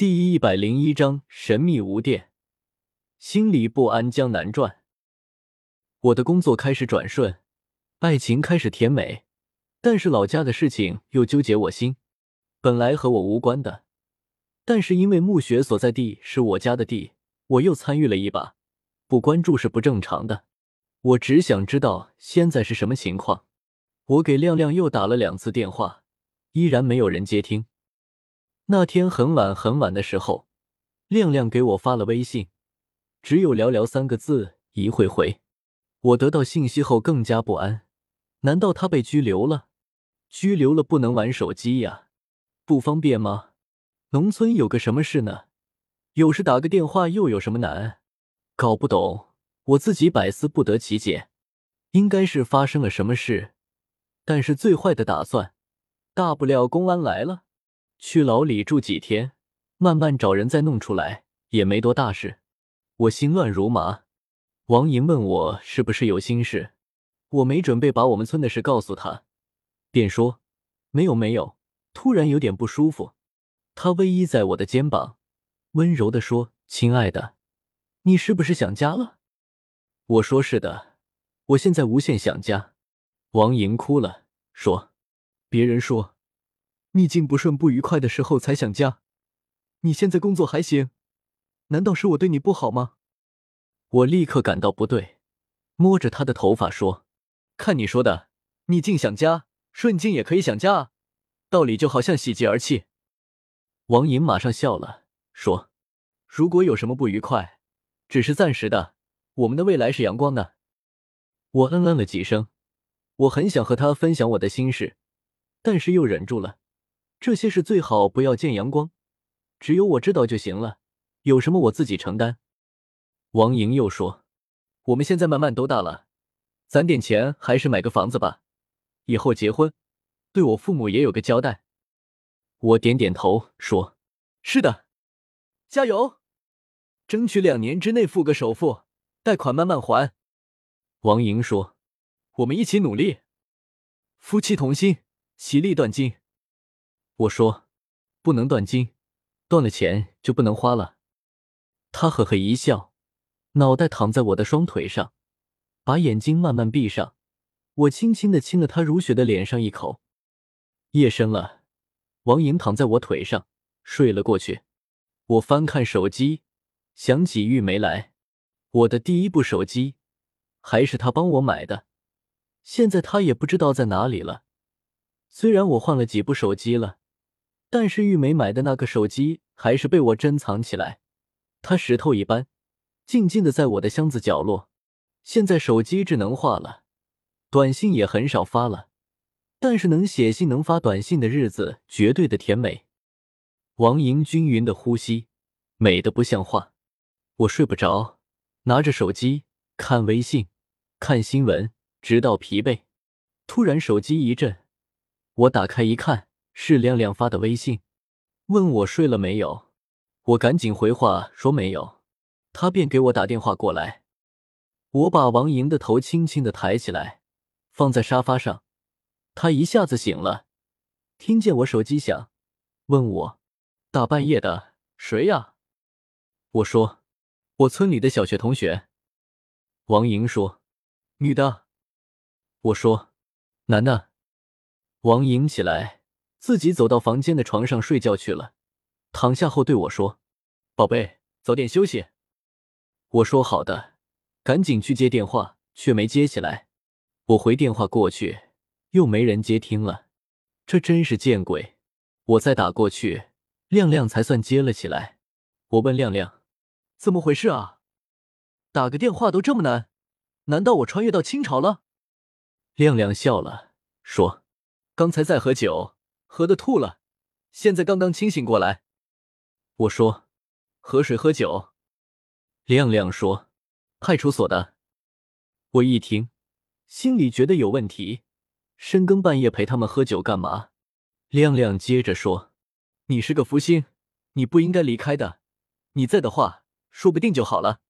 第一百零一章神秘无电，心里不安江南传。我的工作开始转顺，爱情开始甜美，但是老家的事情又纠结我心。本来和我无关的，但是因为墓穴所在地是我家的地，我又参与了一把。不关注是不正常的。我只想知道现在是什么情况。我给亮亮又打了两次电话，依然没有人接听。那天很晚很晚的时候，亮亮给我发了微信，只有寥寥三个字：“一会回。”我得到信息后更加不安，难道他被拘留了？拘留了不能玩手机呀，不方便吗？农村有个什么事呢？有时打个电话又有什么难？搞不懂，我自己百思不得其解。应该是发生了什么事，但是最坏的打算，大不了公安来了。去牢里住几天，慢慢找人再弄出来，也没多大事。我心乱如麻。王莹问我是不是有心事，我没准备把我们村的事告诉他，便说没有没有。突然有点不舒服，他偎依在我的肩膀，温柔的说：“亲爱的，你是不是想家了？”我说：“是的，我现在无限想家。”王莹哭了，说：“别人说。”逆境不顺、不愉快的时候才想家，你现在工作还行，难道是我对你不好吗？我立刻感到不对，摸着他的头发说：“看你说的，逆境想家，顺境也可以想家啊，道理就好像喜极而泣。”王莹马上笑了，说：“如果有什么不愉快，只是暂时的，我们的未来是阳光的。”我嗯嗯了几声，我很想和他分享我的心事，但是又忍住了。这些事最好不要见阳光，只有我知道就行了。有什么我自己承担。王莹又说：“我们现在慢慢都大了，攒点钱还是买个房子吧，以后结婚，对我父母也有个交代。”我点点头说：“是的，加油，争取两年之内付个首付，贷款慢慢还。”王莹说：“我们一起努力，夫妻同心，其利断金。”我说：“不能断金，断了钱就不能花了。”他呵呵一笑，脑袋躺在我的双腿上，把眼睛慢慢闭上。我轻轻的亲了他如雪的脸上一口。夜深了，王莹躺在我腿上睡了过去。我翻看手机，想起玉梅来，我的第一部手机还是他帮我买的，现在他也不知道在哪里了。虽然我换了几部手机了。但是玉梅买的那个手机还是被我珍藏起来，它石头一般，静静的在我的箱子角落。现在手机智能化了，短信也很少发了，但是能写信、能发短信的日子绝对的甜美。王莹均匀的呼吸，美的不像话。我睡不着，拿着手机看微信、看新闻，直到疲惫。突然手机一震，我打开一看。是亮亮发的微信，问我睡了没有。我赶紧回话说没有，他便给我打电话过来。我把王莹的头轻轻的抬起来，放在沙发上。他一下子醒了，听见我手机响，问我大半夜的谁呀？我说我村里的小学同学。王莹说女的。我说男的。王莹起来。自己走到房间的床上睡觉去了，躺下后对我说：“宝贝，早点休息。”我说：“好的。”赶紧去接电话，却没接起来。我回电话过去，又没人接听了，这真是见鬼！我再打过去，亮亮才算接了起来。我问亮亮：“怎么回事啊？打个电话都这么难？难道我穿越到清朝了？”亮亮笑了，说：“刚才在喝酒。”喝的吐了，现在刚刚清醒过来。我说：“喝水喝酒。”亮亮说：“派出所的。”我一听，心里觉得有问题。深更半夜陪他们喝酒干嘛？亮亮接着说：“你是个福星，你不应该离开的。你在的话，说不定就好了。”